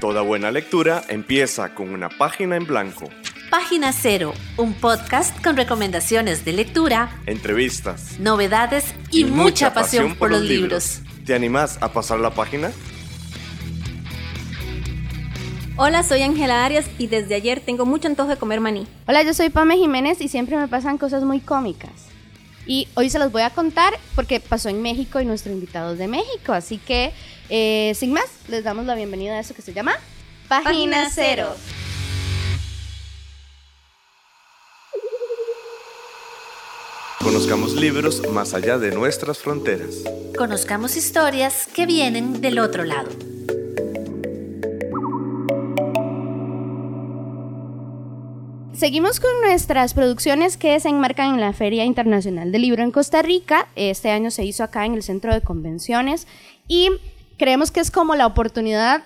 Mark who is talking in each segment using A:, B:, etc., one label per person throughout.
A: Toda buena lectura empieza con una página en blanco.
B: Página Cero, un podcast con recomendaciones de lectura,
A: entrevistas,
B: novedades y, mucha, pasión, por los libros.
A: ¿Te animás a pasar la página?
C: Hola, soy Ángela Arias y desde ayer tengo mucho antojo de comer maní.
D: Hola, yo soy Pame Jiménez y siempre me pasan cosas muy cómicas. Y hoy se los voy a contar porque pasó en México y nuestro invitado es de México. Así que, eh, sin más, les damos la bienvenida a eso que se llama
C: Página Cero.
A: Conozcamos libros más allá de nuestras fronteras.
B: Conozcamos historias que vienen del otro lado.
D: Seguimos con nuestras producciones que se enmarcan en la Feria Internacional del Libro en Costa Rica. Este año se hizo acá en el Centro de Convenciones y creemos que es como la oportunidad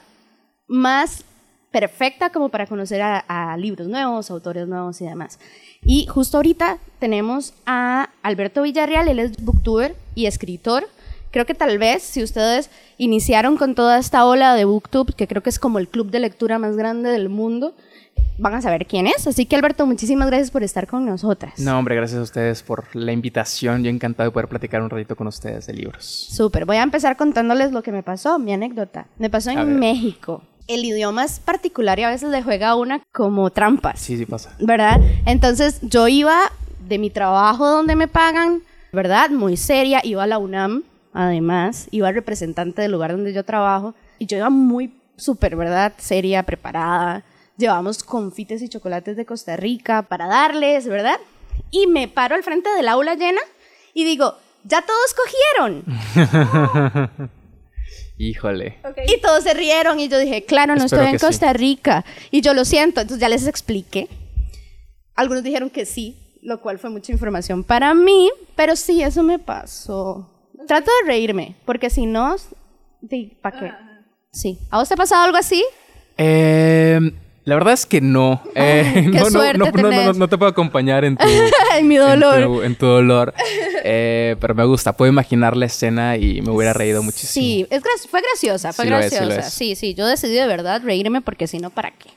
D: más perfecta como para conocer a, libros nuevos, autores nuevos y demás. Y justo ahorita tenemos a Alberto Villarreal, él es booktuber y escritor. Creo que tal vez si ustedes iniciaron con toda esta ola de booktube, que creo que es como el club de lectura más grande del mundo, van a saber quién es. Así que Alberto, muchísimas gracias por estar con nosotras.
E: No, hombre, gracias a ustedes por la invitación. Yo encantado de poder platicar un ratito con ustedes de libros.
D: Súper, voy a empezar contándoles lo que me pasó, mi anécdota. Me pasó en México. El idioma es particular y a veces le juega a una como trampas.
E: Sí, sí pasa.
D: ¿Verdad? Entonces yo iba de mi trabajo donde me pagan, ¿verdad? Muy seria, iba a la UNAM, además, iba representante del lugar donde yo trabajo y yo iba muy súper, ¿verdad? Seria, preparada llevamos confites y chocolates de Costa Rica para darles, ¿verdad? Y me paro al frente del aula llena y digo, ya todos cogieron.
E: Híjole.
D: Y todos se rieron y yo dije, claro, no estoy en Costa Rica. Y yo lo siento, entonces ya les expliqué. Algunos dijeron que sí, lo cual fue mucha información para mí, pero sí, eso me pasó. Trato de reírme, porque si no, ¿para qué? Sí. ¿A vos te ha pasado algo así?
E: Eh, la verdad es que no.
D: Eh, no,
E: no, no, te puedo acompañar en tu,
D: en mi dolor.
E: En tu, dolor. Eh, pero me gusta. Puedo imaginar la escena y me hubiera reído muchísimo.
D: Sí, es fue graciosa, fue graciosa. sí, sí, yo decidí de verdad reírme porque si no, ¿para qué?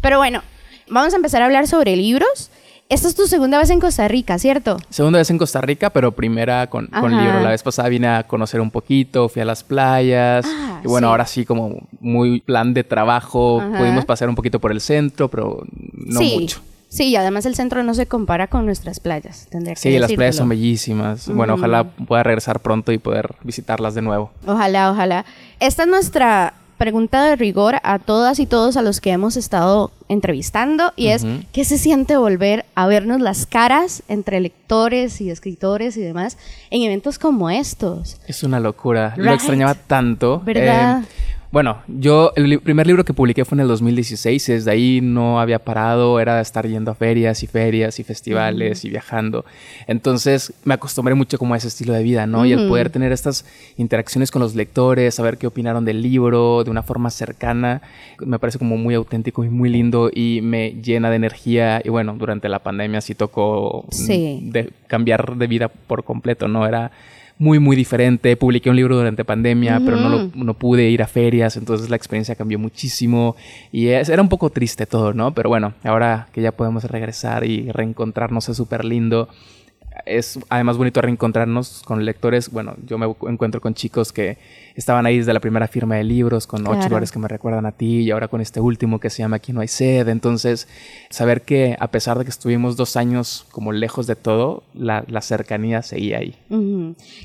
D: Pero bueno, vamos a empezar a hablar sobre libros. Esta es tu segunda vez en Costa Rica, ¿cierto?
E: Segunda vez en Costa Rica, pero primera con, con libro. La vez pasada vine a conocer un poquito, fui a las playas. Ah, y bueno, ahora sí, como muy plan de trabajo, pudimos pasar un poquito por el centro, pero no mucho.
D: Sí, y además el centro no se compara con nuestras playas. Tendría que
E: sí, las playas son bellísimas. Bueno, ojalá pueda regresar pronto y poder visitarlas de nuevo.
D: Ojalá, ojalá. Esta es nuestra pregunta de rigor a todas y todos a los que hemos estado entrevistando y es ¿qué se siente volver a vernos las caras entre lectores y escritores y demás en eventos como estos?
E: Es una locura. Lo extrañaba tanto.
D: ¿Verdad? Eh,
E: bueno, yo el primer libro que publiqué fue en el 2016, desde ahí no había parado, era estar yendo a ferias y ferias y festivales y viajando. Entonces me acostumbré mucho como a ese estilo de vida, ¿no? Y el poder tener estas interacciones con los lectores, saber qué opinaron del libro de una forma cercana, me parece como muy auténtico y muy lindo y me llena de energía. Y bueno, durante la pandemia sí tocó De cambiar de vida por completo, ¿no? Era muy, muy diferente. Publiqué un libro durante pandemia, pero no, no pude ir a ferias, entonces la experiencia cambió muchísimo y era un poco triste todo, ¿no? Pero bueno, ahora que ya podemos regresar y reencontrarnos es súper lindo es además bonito reencontrarnos con lectores. Bueno, yo me encuentro con chicos que estaban ahí desde la primera firma de libros, con ocho lugares que me recuerdan a ti, y ahora con este último que se llama Aquí no hay sed. Entonces, saber que a pesar de que estuvimos dos años como lejos de todo, la, cercanía seguía ahí.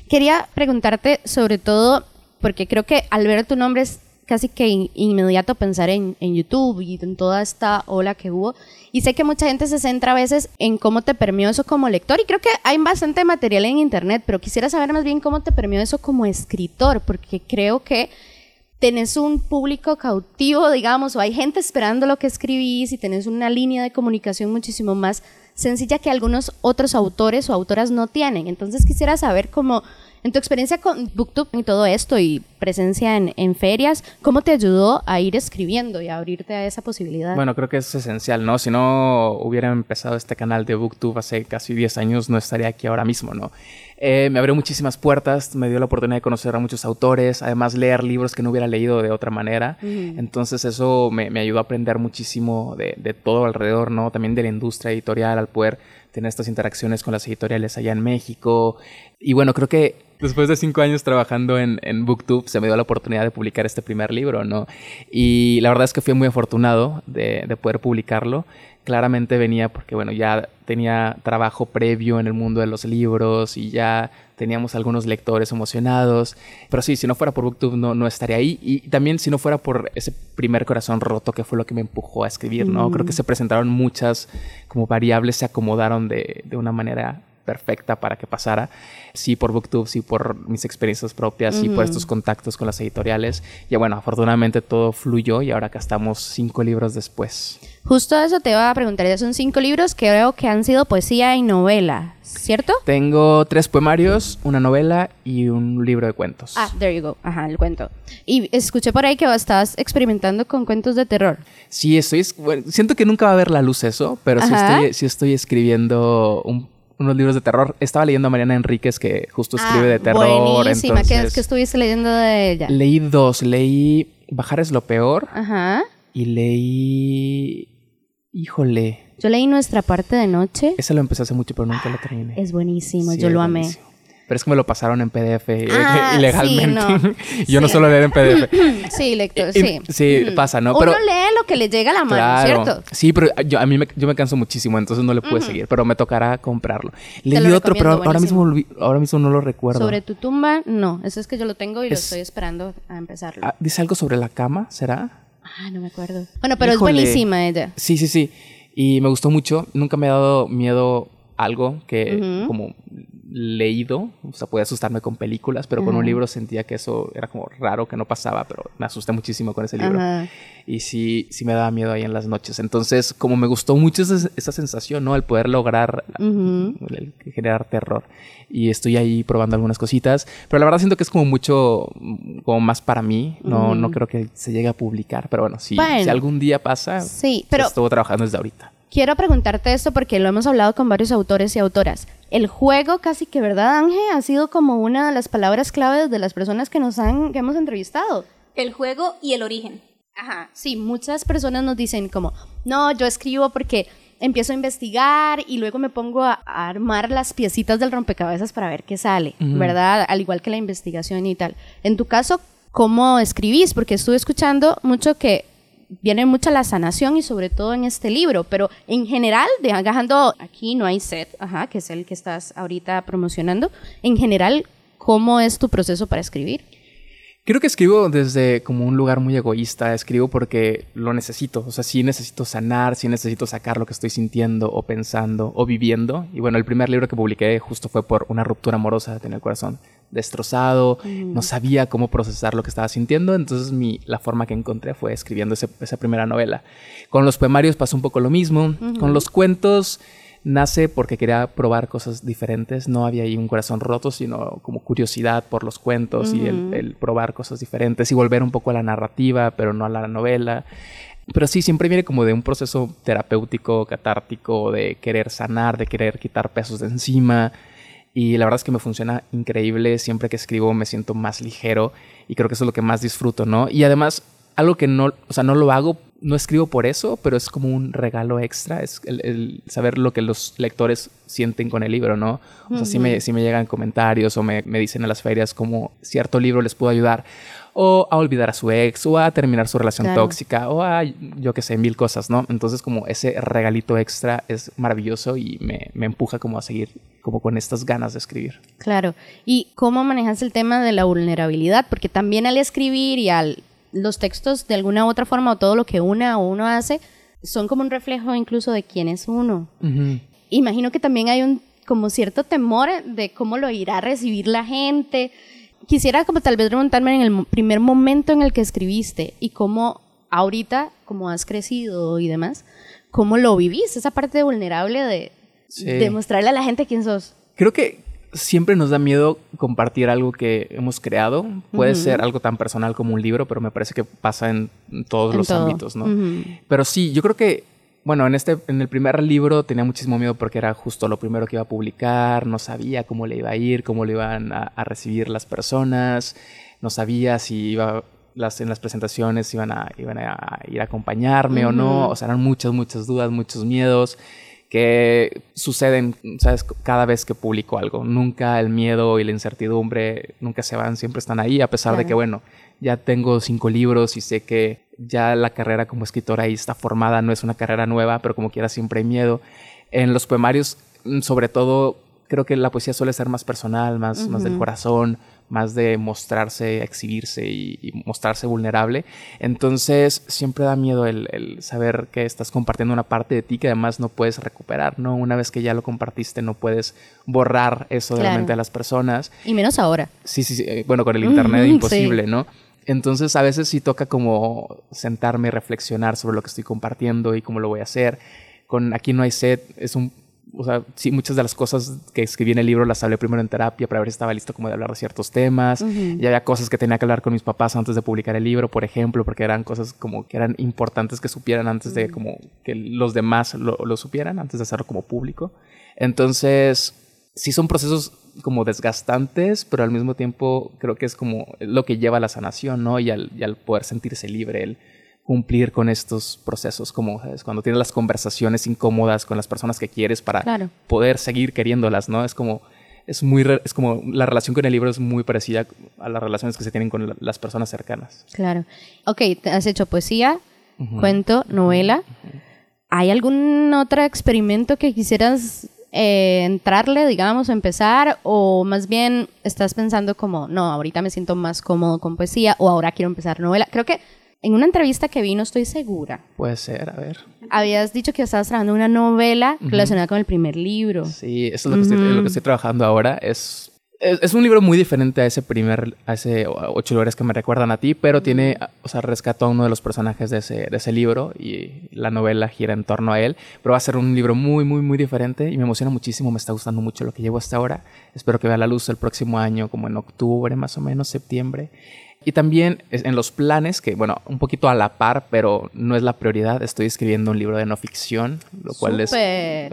D: Quería preguntarte sobre todo, porque creo que al ver tu nombre es casi que inmediato pensar en, en, YouTube y en toda esta ola que hubo. Y sé que mucha gente se centra a veces en cómo te permió eso como lector y creo que hay bastante material en Internet, pero quisiera saber más bien cómo te permió eso como escritor, porque creo que tenés un público cautivo, digamos, o hay gente esperando lo que escribís y tenés una línea de comunicación muchísimo más sencilla que algunos otros autores o autoras no tienen. Entonces quisiera saber cómo En tu experiencia con BookTube y todo esto y presencia en, en, ferias, ¿cómo te ayudó a ir escribiendo y a abrirte a esa posibilidad?
E: Bueno, creo que es esencial, ¿no? Si no hubiera empezado este canal de BookTube hace casi 10 años, no estaría aquí ahora mismo, ¿no? Eh, me abrió muchísimas puertas, me dio la oportunidad de conocer a muchos autores, además leer libros que no hubiera leído de otra manera. Entonces eso me, me, ayudó a aprender muchísimo de, de todo alrededor, ¿no? También de la industria editorial, al poder tener estas interacciones con las editoriales allá en México. Y bueno, creo que después de cinco años trabajando en, en, BookTube, se me dio la oportunidad de publicar este primer libro, ¿no? Y la verdad es que fui muy afortunado de, de poder publicarlo. Claramente venía porque, bueno, ya tenía trabajo previo en el mundo de los libros y ya teníamos algunos lectores emocionados. Pero sí, si no fuera por BookTube no, no estaría ahí. Y también si no fuera por ese primer corazón roto que fue lo que me empujó a escribir, ¿no? Mm. Creo que se presentaron muchas como variables, se acomodaron de, de una manera perfecta para que pasara. Sí por BookTube, sí por mis experiencias propias, sí por estos contactos con las editoriales. Y bueno, afortunadamente todo fluyó y ahora acá estamos cinco libros después.
D: Justo eso te iba a preguntar, ya son cinco libros que creo que han sido poesía y novela, ¿cierto?
E: Tengo tres poemarios, una novela y un libro de cuentos.
D: Ah, there you go, ajá, el cuento. Y escuché por ahí que estabas experimentando con cuentos de terror.
E: Sí, estoy, bueno, siento que nunca va a ver la luz eso, pero sí estoy, sí estoy escribiendo un unos libros de terror. Estaba leyendo a Mariana Enríquez, que justo escribe
D: ah,
E: de terror.
D: Buenísima. Entonces, ¿Qué, estuviste leyendo de ella?
E: Leí dos. Leí Bajar es lo peor.
D: Ajá.
E: Y leí... Híjole.
D: Yo leí Nuestra parte de noche.
E: Ese lo empecé hace mucho, pero nunca lo terminé.
D: Es buenísimo. Sí, Yo lo amé.
E: Buenísimo. Pero es que me lo pasaron en PDF ah, ilegalmente. Sí, no. Yo sí. no suelo leer en PDF.
D: sí, lector, sí.
E: Sí, pasa, ¿no?
D: Pero, Uno lee lo que le llega a la mano,
E: claro.
D: ¿cierto?
E: Sí, pero yo, a mí me, yo me canso muchísimo, entonces no le pude uh -huh. seguir. Pero me tocará comprarlo. Leí otro, pero buenísimo. ahora mismo, ahora mismo no lo recuerdo.
D: Sobre tu tumba, no. Eso es que yo lo tengo y es, lo estoy esperando a empezarlo.
E: Ah, ¿Dice algo sobre la cama? ¿Será?
D: Ah, no me acuerdo. Bueno, pero Híjole. es buenísima ella.
E: Sí, sí, sí. Y me gustó mucho. Nunca me ha dado miedo algo que uh -huh. como leído, o sea, podía asustarme con películas, pero uh -huh. con un libro sentía que eso era como raro, que no pasaba, pero me asusté muchísimo con ese libro. Uh -huh. Y sí, sí me daba miedo ahí en las noches. Entonces, como me gustó mucho esa, esa sensación, ¿no? El poder lograr uh -huh. el, el generar terror. Y estoy ahí probando algunas cositas, pero la verdad siento que es como mucho, como más para mí, no, no creo que se llegue a publicar, pero bueno, si, bueno, si algún día pasa,
D: sí, pero...
E: estuvo trabajando desde ahorita.
D: Quiero preguntarte esto porque lo hemos hablado con varios autores y autoras. El juego casi que, ¿verdad, Ángel? Ha sido como una de las palabras claves de las personas que nos han, que hemos entrevistado.
C: El juego y el origen.
D: Ajá, sí, muchas personas nos dicen como, no, yo escribo porque empiezo a investigar y luego me pongo a, a armar las piecitas del rompecabezas para ver qué sale, uh -huh. ¿verdad? Al igual que la investigación y tal. En tu caso, ¿cómo escribís? Porque estuve escuchando mucho que viene mucha la sanación y sobre todo en este libro, pero en general, dejando aquí no hay set, ajá, que es el que estás ahorita promocionando, en general, ¿cómo es tu proceso para escribir?
E: Creo que escribo desde como un lugar muy egoísta, escribo porque lo necesito, o sea, sí necesito sanar, sí necesito sacar lo que estoy sintiendo o pensando o viviendo. Y bueno, el primer libro que publiqué justo fue por una ruptura amorosa, tener el corazón destrozado, mm. no sabía cómo procesar lo que estaba sintiendo, entonces mi, la forma que encontré fue escribiendo ese, esa primera novela. Con los poemarios pasó un poco lo mismo, con los cuentos nace porque quería probar cosas diferentes, no había ahí un corazón roto, sino como curiosidad por los cuentos y el, el, probar cosas diferentes y volver un poco a la narrativa, pero no a la novela. Pero sí, siempre viene como de un proceso terapéutico, catártico, de querer sanar, de querer quitar pesos de encima. Y la verdad es que me funciona increíble. Siempre que escribo me siento más ligero y creo que eso es lo que más disfruto, ¿no? Y además, algo que no, o sea, no lo hago, no escribo por eso, pero es como un regalo extra, es el, el saber lo que los lectores sienten con el libro, ¿no? O sea, uh -huh. si, me, si me llegan comentarios o me, me dicen a las ferias como cierto libro les puedo ayudar o a olvidar a su ex, o a terminar su relación claro. tóxica, o a, yo qué sé, mil cosas, ¿no? Entonces como ese regalito extra es maravilloso y me, me, empuja como a seguir como con estas ganas de escribir.
D: Claro. ¿Y cómo manejas el tema de la vulnerabilidad? Porque también al escribir y al los textos de alguna u otra forma o todo lo que una o uno hace son como un reflejo incluso de quién es uno. Uh -huh. Imagino que también hay un como cierto temor de cómo lo irá a recibir la gente quisiera como tal vez preguntarme en el primer momento en el que escribiste y cómo ahorita, como has crecido y demás, cómo lo vivís, esa parte vulnerable de, sí. de mostrarle a la gente quién sos.
E: Creo que siempre nos da miedo compartir algo que hemos creado. Puede ser algo tan personal como un libro, pero me parece que pasa en todos
D: En
E: los
D: todo.
E: ámbitos, ¿no? Pero sí, yo creo que, bueno, en este, en el primer libro tenía muchísimo miedo porque era justo lo primero que iba a publicar, no sabía cómo le iba a ir, cómo le iban a, a recibir las personas, no sabía si iba las, en las presentaciones iban a, iban a ir a acompañarme o no, o sea, eran muchas, muchas dudas, muchos miedos que suceden, ¿sabes? Cada vez que publico algo. Nunca el miedo y la incertidumbre nunca se van, siempre están ahí, a pesar de que, bueno, ya tengo cinco libros y sé que ya la carrera como escritora ahí está formada, no es una carrera nueva, pero como quiera siempre hay miedo. En los poemarios, mm, sobre todo, creo que la poesía suele ser más personal, más, más del corazón, más de mostrarse, exhibirse y, y mostrarse vulnerable. Entonces, siempre da miedo el, el saber que estás compartiendo una parte de ti que además no puedes recuperar, ¿no? Una vez que ya lo compartiste, no puedes borrar eso de la mente de las personas.
D: Y menos ahora.
E: Sí, sí, sí. eh, Bueno, con el internet imposible,
D: sí.
E: ¿no? Entonces a veces sí toca como sentarme y reflexionar sobre lo que estoy compartiendo y cómo lo voy a hacer. Con Aquí no hay sed es un... O sea, sí, muchas de las cosas que escribí en el libro las hablé primero en terapia para ver si estaba listo como de hablar de ciertos temas. Y había cosas que tenía que hablar con mis papás antes de publicar el libro, por ejemplo, porque eran cosas como que eran importantes que supieran antes de como que los demás lo, lo supieran, antes de hacerlo como público. Entonces, sí son procesos como desgastantes, pero al mismo tiempo creo que es como lo que lleva a la sanación, ¿no? Y al, y al poder sentirse libre, el cumplir con estos procesos, como ¿sabes? cuando tienes las conversaciones incómodas con las personas que quieres para
D: Claro.
E: poder seguir queriéndolas, ¿no? Es como es muy es como la relación con el libro es muy parecida a las relaciones que se tienen con la- las personas cercanas.
D: Claro. Ok, has hecho poesía, cuento, novela. ¿Hay algún otro experimento que quisieras eh, entrarle, digamos, empezar? ¿O más bien estás pensando como, no, ahorita me siento más cómodo con poesía o ahora quiero empezar novela? Creo que en una entrevista que vi, no estoy segura,
E: Puede ser, a ver.
D: habías dicho que estabas trabajando una novela relacionada con el primer libro.
E: Sí, eso es lo, que estoy, lo que estoy trabajando ahora. Es, es, es un libro muy diferente a ese primer, a ese ocho lugares que me recuerdan a ti, pero tiene, o sea, rescató a uno de los personajes de ese, de ese libro y la novela gira en torno a él. Pero va a ser un libro muy, muy, muy diferente y me emociona muchísimo. Me está gustando mucho lo que llevo hasta ahora. Espero que vea la luz el próximo año, como en octubre, más o menos, septiembre. Y también en los planes, que bueno, un poquito a la par, pero no es la prioridad, estoy escribiendo un libro de no ficción, lo cual es,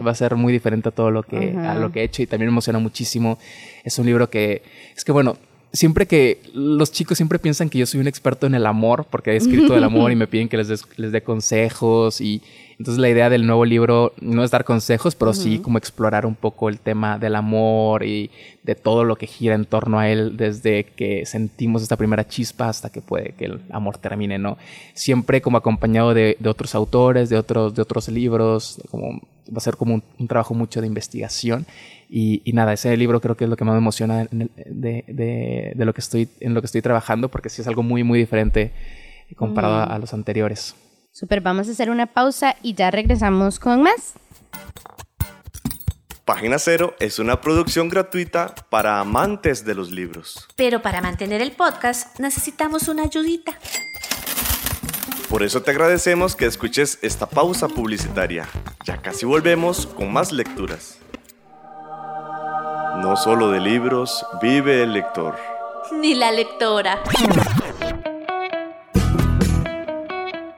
E: va a ser muy diferente a todo lo que, a lo que he hecho y también me emociona muchísimo. Es un libro que, es que bueno, siempre que los chicos siempre piensan que yo soy un experto en el amor, porque he escrito del amor y me piden que les, des- les dé consejos y entonces la idea del nuevo libro no es dar consejos, pero sí como explorar un poco el tema del amor y de todo lo que gira en torno a él desde que sentimos esta primera chispa hasta que puede que el amor termine, ¿no? Siempre como acompañado de, de otros autores, de otros, de otros libros, como va a ser como un, un trabajo mucho de investigación y, y nada, ese libro creo que es lo que más me emociona en el- de, de- de lo que estoy, en lo que estoy trabajando porque sí es algo muy, muy diferente comparado a- a los anteriores.
D: Súper, vamos a hacer una pausa y ya regresamos con más.
A: Página Cero es una producción gratuita para amantes de los libros.
B: Pero para mantener el podcast necesitamos una ayudita.
A: Por eso te agradecemos que escuches esta pausa publicitaria. Ya casi volvemos con más lecturas. No solo de libros vive el lector.
B: Ni la lectora.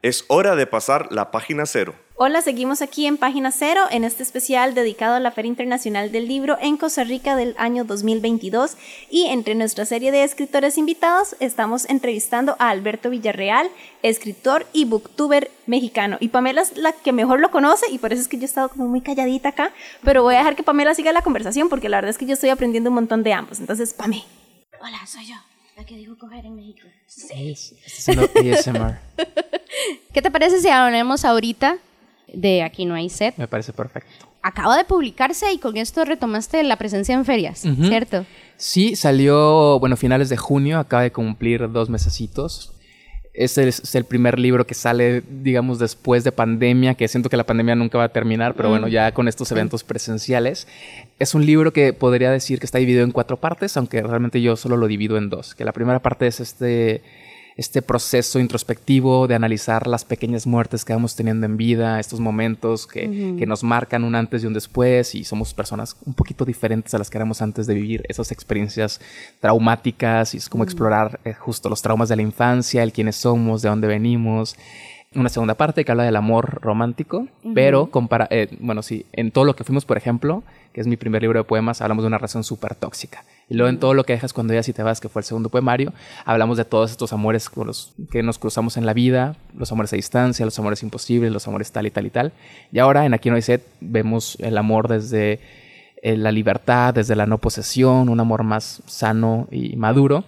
A: Es hora de pasar la página cero.
C: Hola, seguimos aquí en Página Cero en este especial dedicado a la Feria Internacional del Libro en Costa Rica del año 2022 y entre nuestra serie de escritores invitados estamos entrevistando a Alberto Villarreal, escritor y booktuber mexicano. Y Pamela es la que mejor lo conoce y por eso es que yo he estado como muy calladita acá, pero voy a dejar que Pamela siga la conversación porque la verdad es que yo estoy aprendiendo un montón de ambos. Entonces, Pame.
D: Hola, soy yo, la que dijo coger en México.
E: Es, está haciendo ASMR.
D: ¿Qué te parece si hablemos ahorita de Aquí no hay set?
E: Me parece perfecto.
D: acaba de publicarse y con esto retomaste la presencia en ferias. ¿cierto?
E: Sí, salió, bueno, finales de junio, acaba de cumplir dos mesecitos. Este es el primer libro que sale, digamos, después de pandemia, que siento que la pandemia nunca va a terminar, pero bueno, ya con estos eventos presenciales. Es un libro que podría decir que está dividido en cuatro partes, aunque realmente yo solo lo divido en dos. Que la primera parte es este, este proceso introspectivo de analizar las pequeñas muertes que vamos teniendo en vida, estos momentos que, que nos marcan un antes y un después, y somos personas un poquito diferentes a las que éramos antes de vivir esas experiencias traumáticas, y es como explorar eh, justo los traumas de la infancia, el quiénes somos, de dónde venimos. Una segunda parte que habla del amor romántico, pero compara, eh, bueno, sí, en todo lo que fuimos, por ejemplo, que es mi primer libro de poemas, hablamos de una relación súper tóxica. Y luego en todo lo que dejas cuando ya y te vas, que fue el segundo poemario, hablamos de todos estos amores con los que nos cruzamos en la vida, los amores a distancia, los amores imposibles, los amores tal y tal y tal. Y ahora en Aquí no hay set vemos el amor desde eh, la libertad, desde la no posesión, un amor más sano y maduro.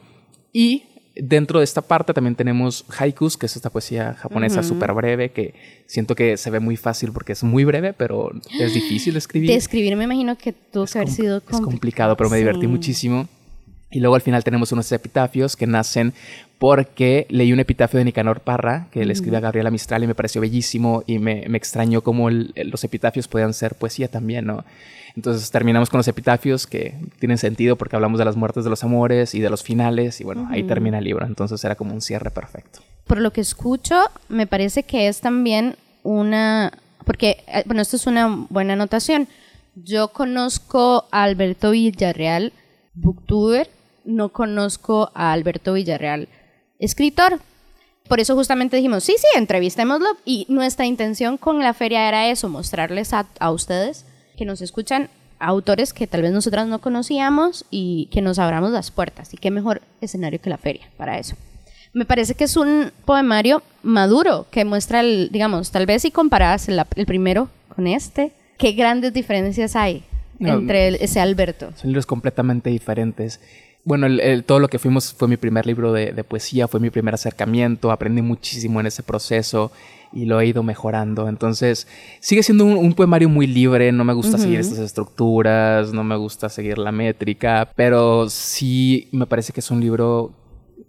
E: Y dentro de esta parte también tenemos haikus, que es esta poesía japonesa súper breve, que siento que se ve muy fácil porque es muy breve, pero es difícil de escribir.
D: De escribir me imagino que tuvo que haber sido
E: es
D: compli-
E: complicado, pero me divertí
D: Sí.
E: muchísimo. Y luego al final tenemos unos epitafios que nacen porque leí un epitafio de Nicanor Parra que le escribe a Gabriela Mistral y me pareció bellísimo y me, me extrañó cómo el- los epitafios podían ser poesía también, ¿no? Entonces terminamos con los epitafios que tienen sentido porque hablamos de las muertes de los amores y de los finales y bueno, ahí termina el libro. Entonces era como un cierre perfecto.
D: Por lo que escucho, me parece que es también una... Porque, eh, bueno, esto es una buena anotación. Yo conozco a Alberto Villarreal, booktuber, no conozco a Alberto Villarreal, escritor. Por eso justamente dijimos, sí, sí, entrevistémoslo. Y nuestra intención con la feria era eso, mostrarles a, a ustedes que nos escuchan autores que tal vez nosotras no conocíamos y que nos abramos las puertas. Y qué mejor escenario que la feria para eso. Me parece que es un poemario maduro que muestra, el, digamos, tal vez si comparas el, el primero con este, qué grandes diferencias hay
E: No,
D: entre ese Alberto.
E: Son libros completamente diferentes. Bueno, el- el- todo lo que fuimos fue mi primer libro de, de poesía, fue mi primer acercamiento, aprendí muchísimo en ese proceso y lo he ido mejorando. Entonces, sigue siendo un, un poemario muy libre, no me gusta seguir estas estructuras, no me gusta seguir la métrica, pero sí me parece que es un libro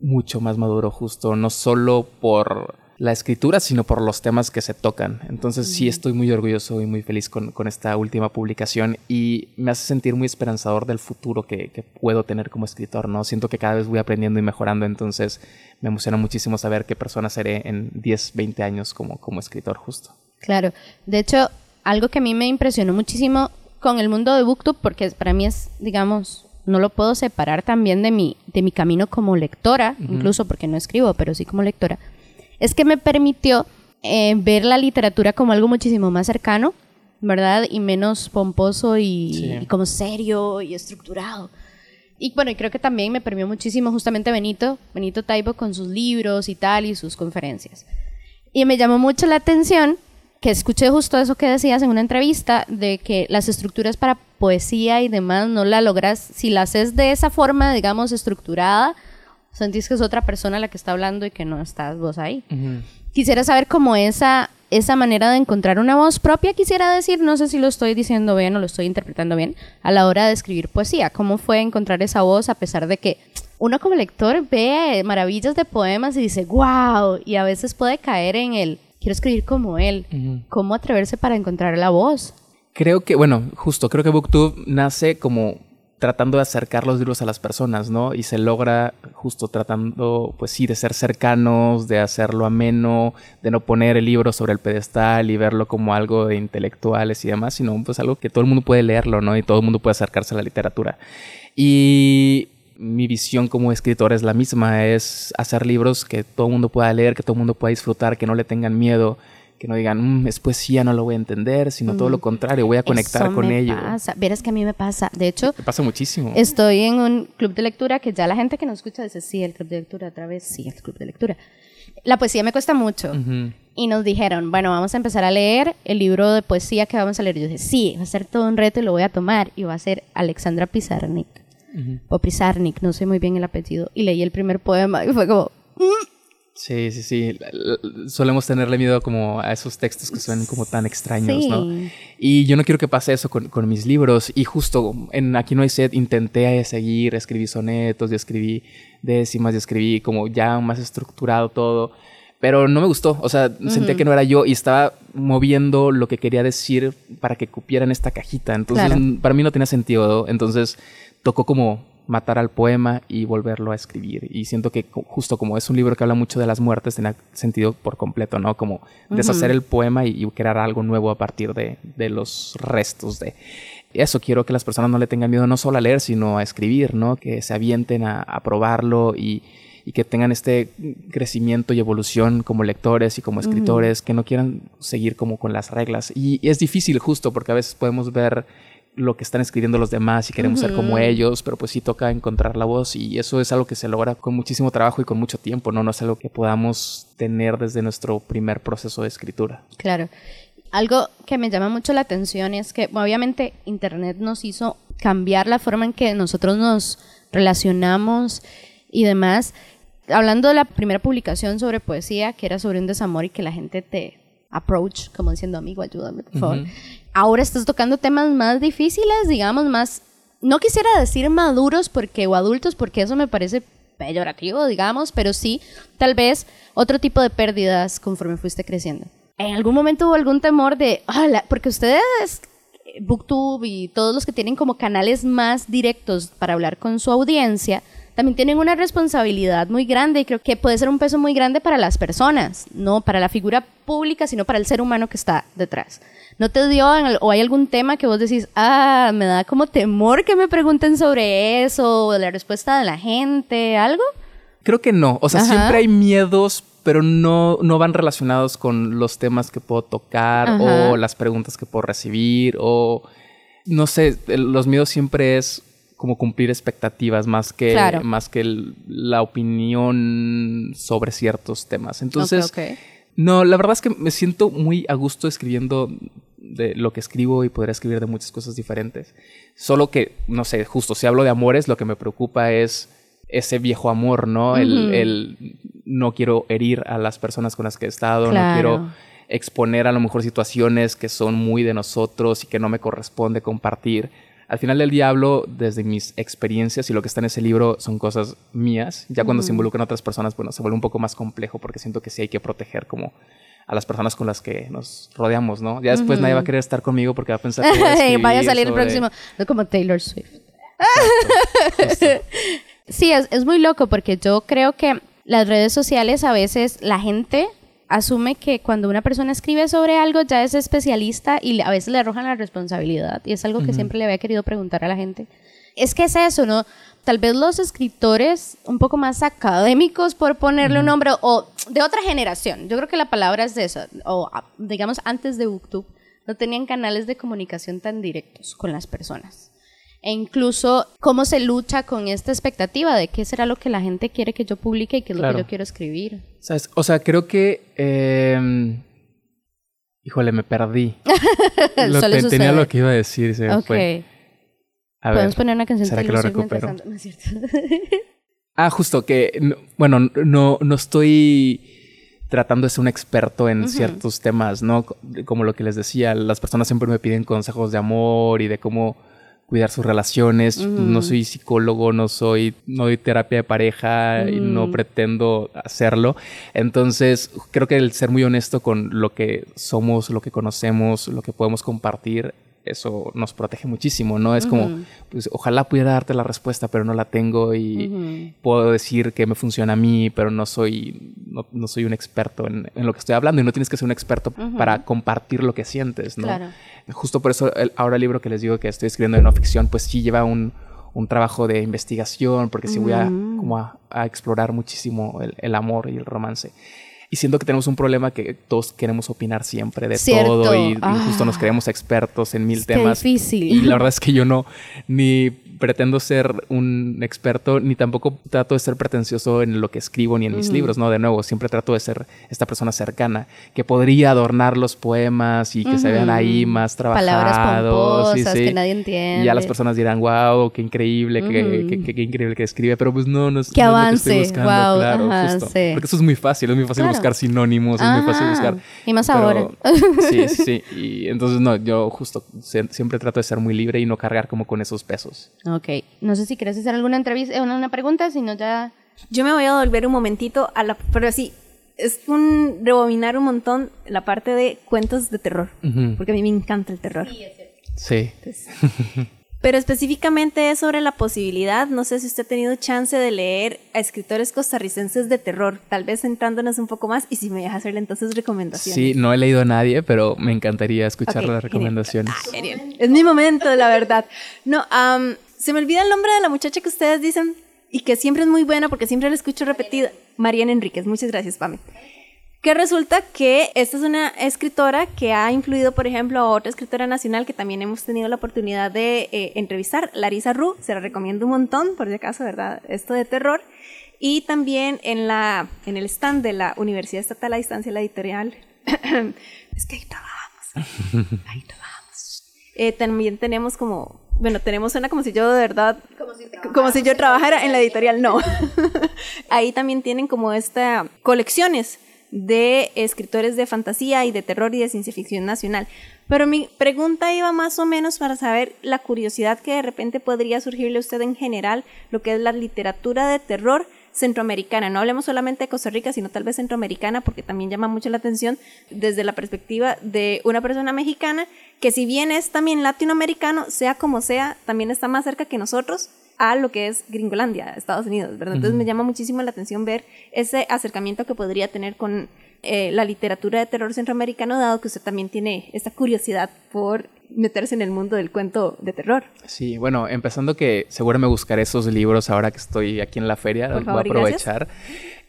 E: mucho más maduro justo, no solo por la escritura, sino por los temas que se tocan. Entonces sí estoy muy orgulloso y muy feliz con, con esta última publicación y me hace sentir muy esperanzador del futuro que, que puedo tener como escritor, ¿no? Siento que cada vez voy aprendiendo y mejorando, entonces me emociona muchísimo saber qué persona seré en 10, 20 años como, como escritor justo.
D: Claro. De hecho, algo que a mí me impresionó muchísimo con el mundo de BookTube, porque para mí es, digamos, no lo puedo separar también de mi, de mi camino como lectora, incluso porque no escribo, pero sí como lectora, es que me permitió eh, ver la literatura como algo muchísimo más cercano, ¿verdad? Y menos pomposo y,
E: Sí.
D: y como serio y estructurado. Y bueno, y creo que también me permitió muchísimo justamente Benito, Benito Taibo con sus libros y tal y sus conferencias. Y me llamó mucho la atención que escuché justo eso que decías en una entrevista, de que las estructuras para poesía y demás no la logras, si la haces de esa forma, digamos, estructurada, sentís que es otra persona la que está hablando y que no estás vos ahí. Quisiera saber cómo esa, esa manera de encontrar una voz propia, quisiera decir, no sé si lo estoy diciendo bien o lo estoy interpretando bien, a la hora de escribir poesía. ¿Cómo fue encontrar esa voz a pesar de que uno como lector ve maravillas de poemas y dice, wow, y a veces puede caer en el, quiero escribir como él. ¿Cómo atreverse para encontrar la voz?
E: Creo que, bueno, justo, creo que BookTube nace como tratando de acercar los libros a las personas, ¿no? Y se logra justo tratando, pues sí, de ser cercanos, de hacerlo ameno, de no poner el libro sobre el pedestal y verlo como algo de intelectuales y demás, sino pues algo que todo el mundo puede leerlo, ¿no? Y todo el mundo puede acercarse a la literatura. Y mi visión como escritor es la misma, es hacer libros que todo el mundo pueda leer, que todo el mundo pueda disfrutar, que no le tengan miedo, que no digan, "Mm, es poesía, no lo voy a entender, sino todo lo contrario, voy a conectar
D: Eso
E: con
D: me
E: ello.
D: Pasa. Verás que a mí me pasa. De hecho,
E: Me pasa muchísimo.
D: Estoy en un club de lectura que ya la gente que nos escucha dice, sí, el club de lectura otra vez, sí, el club de lectura. La poesía me cuesta mucho.
E: Ujú.
D: Y nos dijeron, bueno, vamos a empezar a leer el libro de poesía que vamos a leer. Yo dije, sí, va a ser todo un reto y lo voy a tomar. Y va a ser Alexandra Pizarnik. O Pizarnik, no sé muy bien el apellido. Y leí el primer poema y fue como, "Mm,
E: Sí, sí, sí. Solemos tenerle miedo como a esos textos que suenan como tan extraños, ¿no? Y yo no quiero que pase eso con, con mis libros. Y justo en Aquí no hay sed intenté seguir, escribí sonetos, y escribí décimas, y escribí como ya más estructurado todo. Pero no me gustó. O sea, sentía que no era yo y estaba moviendo lo que quería decir para que cupiera en esta cajita. Entonces,
D: Claro.
E: para mí no tenía sentido. Entonces, tocó como matar al poema y volverlo a escribir. Y siento que justo como es un libro que habla mucho de las muertes, tenía sentido por completo, ¿no? Como deshacer el poema y, y crear algo nuevo a partir de, de los restos de... Eso, quiero que las personas no le tengan miedo no solo a leer, sino a escribir, ¿no? Que se avienten a, a probarlo y, y que tengan este crecimiento y evolución como lectores y como escritores, que no quieran seguir como con las reglas. Y, y es difícil justo porque a veces podemos ver lo que están escribiendo los demás y queremos ser como ellos, pero pues sí toca encontrar la voz y eso es algo que se logra con muchísimo trabajo y con mucho tiempo, ¿no? No es algo que podamos tener desde nuestro primer proceso de escritura.
D: Claro. Algo que me llama mucho la atención es que obviamente Internet nos hizo cambiar la forma en que nosotros nos relacionamos y demás. Hablando de la primera publicación sobre poesía, que era sobre un desamor y que la gente te approach, como diciendo, amigo, ayúdame, por favor. Ahora estás tocando temas más difíciles, digamos, más, no quisiera decir maduros porque, o adultos, porque eso me parece peyorativo, digamos, pero sí, tal vez otro tipo de pérdidas conforme fuiste creciendo. ¿En algún momento hubo algún temor de, porque ustedes, eh, Booktube y todos los que tienen como canales más directos para hablar con su audiencia, también tienen una responsabilidad muy grande y creo que puede ser un peso muy grande para las personas, no para la figura pública, sino para el ser humano que está detrás. ¿No te dio el- o hay algún tema que vos decís, ah, me da como temor que me pregunten sobre eso, o la respuesta de la gente, algo?
E: Creo que no. O sea,
D: Ajá.
E: siempre hay miedos, pero no, no van relacionados con los temas que puedo tocar
D: Ajá.
E: o las preguntas que puedo recibir o no sé, los miedos siempre es como cumplir expectativas más que,
D: Claro.
E: más que el- la opinión sobre ciertos temas. Entonces, no, la verdad es que me siento muy a gusto escribiendo de lo que escribo y podría escribir de muchas cosas diferentes. Solo que, no sé, justo si hablo de amores, lo que me preocupa es ese viejo amor, ¿no? el, no quiero herir a las personas con las que he estado,
D: Claro.
E: no quiero exponer a lo mejor situaciones que son muy de nosotros y que no me corresponde compartir. Al final del día hablo desde mis experiencias y lo que está en ese libro son cosas mías. Ya cuando se involucran otras personas, bueno, se vuelve un poco más complejo porque siento que sí hay que proteger como a las personas con las que nos rodeamos, ¿no? Ya después nadie va a querer estar conmigo porque va a pensar que voy a
D: Vaya a salir el próximo, no como Taylor Swift.
E: Justo.
D: Sí, es, es muy loco porque yo creo que las redes sociales a veces la gente asume que cuando una persona escribe sobre algo ya es especialista y a veces le arrojan la responsabilidad y es algo que siempre le había querido preguntar a la gente. Es que es eso, ¿no? Tal vez los escritores un poco más académicos, por ponerle un nombre, o de otra generación, yo creo que la palabra es de eso, o digamos antes de Booktube, no tenían canales de comunicación tan directos con las personas. E incluso cómo se lucha con esta expectativa de qué será lo que la gente quiere que yo publique y qué es lo que yo quiero escribir.
E: ¿Sabes? O sea, creo que... eh, Híjole, me perdí. Lo tenía lo que iba a decir se fue. A
D: Podemos
E: ver,
D: poner una canción
E: ¿será que lo recupero?
D: No es cierto.
E: Ah, justo que, no- bueno, no, no estoy tratando de ser un experto en ciertos temas, ¿no? Co- Como lo que les decía, las personas siempre me piden consejos de amor y de cómo cuidar sus relaciones. No soy psicólogo, no soy, no doy terapia de pareja y no pretendo hacerlo. Entonces, creo que el ser muy honesto con lo que somos, lo que conocemos, lo que podemos compartir, eso nos protege muchísimo, ¿no? Es como, pues ojalá pudiera darte la respuesta, pero no la tengo y puedo decir que me funciona a mí, pero no soy, no, no soy un experto en, en lo que estoy hablando y no tienes que ser un experto para compartir lo que sientes, ¿no?
D: Claro.
E: Justo por eso el, ahora el libro que les digo que estoy escribiendo de no ficción, pues sí lleva un, un trabajo de investigación, porque sí voy a, como a, a explorar muchísimo el, el amor y el romance. Y siento que tenemos un problema que todos queremos opinar siempre de
D: Cierto.
E: todo y, y justo nos creemos expertos en mil
D: Qué
E: temas.
D: difícil.
E: Y la verdad es que yo no, ni pretendo ser un experto, ni tampoco trato de ser pretencioso en lo que escribo ni en mis libros, ¿no? De nuevo, siempre trato de ser esta persona cercana que podría adornar los poemas y que se vean ahí más trabajados.
D: Palabras pomposas que nadie entiende.
E: Y ya las personas dirán, wow, qué increíble, qué, qué, qué, increíble que escribe, pero pues no, no es,
D: que avance,
E: lo que estoy buscando, claro, justo. Porque eso es muy fácil, es muy fácil buscar sinónimos, es muy fácil buscar.
D: Y más ahora.
E: Sí, sí, y entonces no, yo justo siempre trato de ser muy libre y no cargar como con esos pesos.
D: Ok, no sé si quieres hacer alguna entrevista, eh, una, pregunta, si no ya...
C: Yo me voy a volver un momentito a la... Pero sí, es un rebobinar un montón la parte de cuentos de terror, porque a mí me encanta el terror. Sí, es cierto.
E: Sí.
C: Pero específicamente es sobre la posibilidad, no sé si usted ha tenido chance de leer a escritores costarricenses de terror, tal vez centrándonos un poco más y si me deja hacerle entonces recomendaciones.
E: Sí, no he leído a nadie, pero me encantaría escuchar las recomendaciones.
C: Ah, es mi momento, la verdad. No, se me olvida el nombre de la muchacha que ustedes dicen y que siempre es muy buena porque siempre la escucho repetida. Mariana Enríquez, muchas gracias, Pame que resulta que esta es una escritora que ha influido, por ejemplo, a otra escritora nacional que también hemos tenido la oportunidad de eh, entrevistar, Larisa Ru, se la recomiendo un montón, por si acaso, ¿verdad? Esto de terror. Y también en, la, en el stand de la Universidad Estatal a Distancia, la editorial, es que ahí trabajamos, ahí trabajamos. Eh, también tenemos como, bueno, tenemos una como si yo de verdad, como si, como si yo trabajara en la editorial, no. ahí también tienen como esta colecciones de escritores de fantasía y de terror y de ciencia ficción nacional. Pero mi pregunta iba más o menos para saber la curiosidad que de repente podría surgirle a usted en general lo que es la literatura de terror centroamericana. No hablemos solamente de Costa Rica, sino tal vez centroamericana, porque también llama mucho la atención desde la perspectiva de una persona mexicana que si bien es también latinoamericano, sea como sea, también está más cerca que nosotros a lo que es Gringolandia, Estados Unidos, ¿verdad? Entonces me llama muchísimo la atención ver ese acercamiento que podría tener con eh, la literatura de terror centroamericano, dado que usted también tiene esta curiosidad por meterse en el mundo del cuento de terror.
E: Sí, bueno, empezando que seguro me buscaré esos libros ahora que estoy aquí en la feria, voy a aprovechar.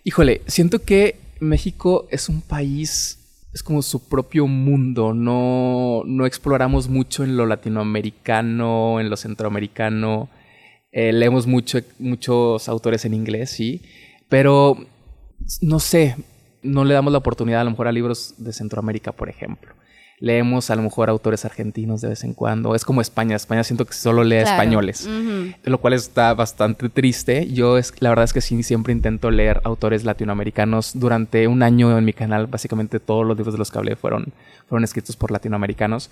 E: Híjole, siento que México es un país es como su propio mundo, no, no exploramos mucho en lo latinoamericano, en lo centroamericano. Eh, leemos mucho, muchos autores en inglés, sí, pero no sé, no le damos la oportunidad a lo mejor a libros de Centroamérica, por ejemplo. Leemos a lo mejor autores argentinos de vez en cuando. Es como España. España siento que solo lee españoles, lo cual está bastante triste. Yo es, la verdad es que sí siempre intento leer autores latinoamericanos. Durante un año en mi canal, básicamente todos los libros de los que hablé fueron, fueron escritos por latinoamericanos.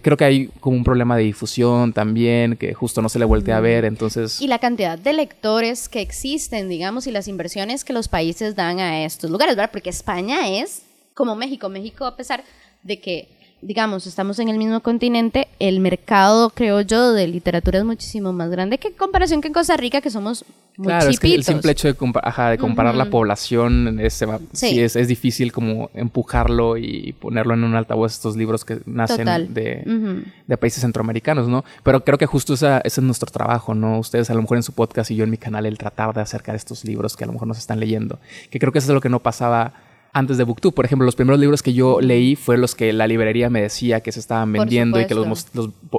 E: Creo que hay como un problema de difusión también, que justo no se le voltea a ver, entonces...
D: Y la cantidad de lectores que existen, digamos, y las inversiones que los países dan a estos lugares, ¿verdad? Porque España es como México. México, a pesar de que digamos, estamos en el mismo continente, el mercado, creo yo, de literatura es muchísimo más grande que en comparación que en Costa Rica, que somos muy
E: Claro, es que el simple hecho de, de comparar la población es, sí. es, es, difícil como empujarlo y ponerlo en un altavoz estos libros que nacen de, de, países centroamericanos, ¿no? Pero creo que justo esa, ese es nuestro trabajo, ¿no? Ustedes a lo mejor en su podcast y yo en mi canal, el tratar de acercar estos libros que a lo mejor nos están leyendo, que creo que eso es lo que no pasaba antes de Booktube. Por ejemplo, los primeros libros que yo leí fueron los que la librería me decía que se estaban vendiendo y que los,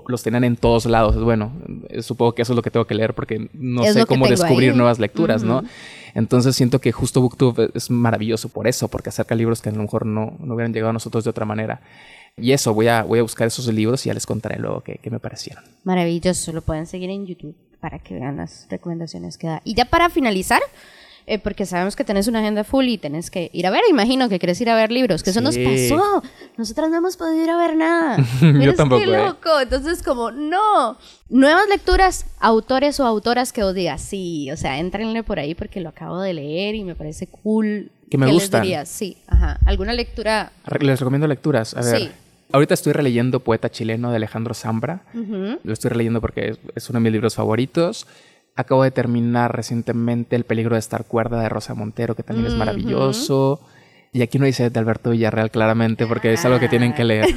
E: los, tenían en todos lados. Bueno, supongo que eso es lo que tengo que leer porque no sé cómo descubrir nuevas lecturas, ¿no? Entonces siento que justo Booktube es maravilloso por eso, porque acerca libros que a lo mejor no, no hubieran llegado a nosotros de otra manera. Y eso, voy a, voy a buscar esos libros y ya les contaré luego qué, qué me parecieron.
D: Maravilloso, lo pueden seguir en YouTube para que vean las recomendaciones que da. Y ya para finalizar, eh, porque sabemos que tenés una agenda full y tenés que ir a ver, imagino que querés ir a ver libros, que eso nos pasó. Nosotras no hemos podido ir a ver nada.
E: Yo tampoco. Qué
D: eh. loco. Entonces, como, no. Nuevas lecturas, autores o autoras que os digas, sí, o sea, entrenle por ahí porque lo acabo de leer y me parece cool.
E: Que me gusta.
D: Sí, ajá. ¿Alguna lectura?
E: Les recomiendo lecturas. A ver. Sí. Ahorita estoy releyendo Poeta Chileno de Alejandro Zambra. Lo estoy releyendo porque es uno de mis libros favoritos. Acabo de terminar recientemente El peligro de estar cuerda de Rosa Montero, que también es maravilloso. Y aquí no dice de Alberto Villarreal claramente, porque es algo que tienen que leer.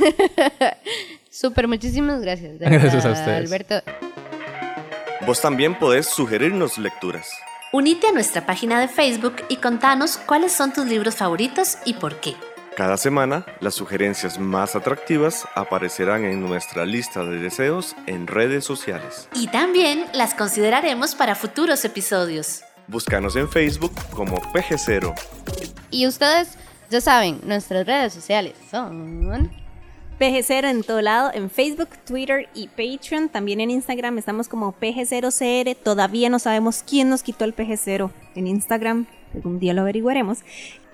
D: Súper, muchísimas gracias.
E: gracias a ustedes.
D: Alberto.
A: Vos también podés sugerirnos lecturas.
B: Unite a nuestra página de Facebook y contanos cuáles son tus libros favoritos y por qué.
A: Cada semana, las sugerencias más atractivas aparecerán en nuestra lista de deseos en redes sociales.
B: Y también las consideraremos para futuros episodios.
A: Búscanos en Facebook como PG0.
D: Y ustedes ya saben, nuestras redes sociales son...
C: PG0 en todo lado, en Facebook, Twitter y Patreon. También en Instagram estamos como PG0CR. Todavía no sabemos quién nos quitó el PG0 en Instagram. Algún día lo averiguaremos.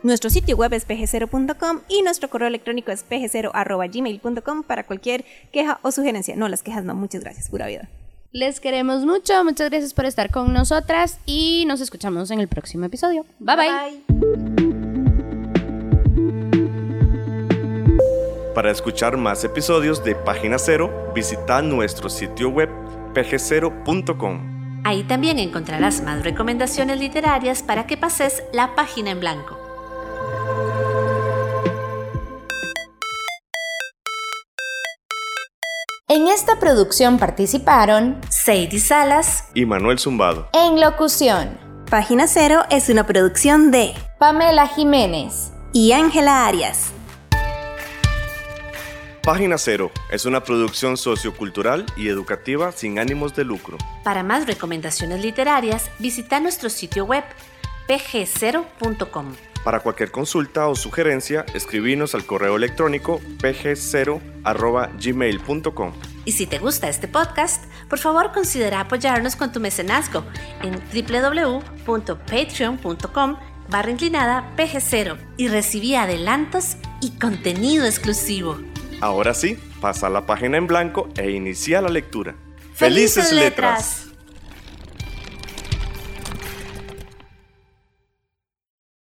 C: Nuestro sitio web es pg0.com y nuestro correo electrónico es pg0.gmail.com para cualquier queja o sugerencia. No, las quejas no, muchas gracias, pura vida.
D: Les queremos mucho, muchas gracias por estar con nosotras y nos escuchamos en el próximo episodio. bye. bye.
A: Para escuchar más episodios de Página Cero, visita nuestro sitio web pg0.com.
B: Ahí también encontrarás más recomendaciones literarias para que pases la página en blanco.
F: Esta producción participaron
B: Sadie Salas
A: y Manuel Zumbado.
F: En locución.
C: Página Cero es una producción de
F: Pamela Jiménez
C: y Ángela Arias.
A: Página Cero es una producción sociocultural y educativa sin ánimos de lucro.
B: Para más recomendaciones literarias, visita nuestro sitio web pg0.com.
A: Para cualquier consulta o sugerencia, escribinos al correo electrónico pg0.gmail.com.
B: Y si te gusta este podcast, por favor considera apoyarnos con tu mecenazgo en www.patreon.com barra inclinada pg0 y recibí adelantos y contenido exclusivo.
A: Ahora sí, pasa la página en blanco e inicia la lectura.
B: ¡Felices letras!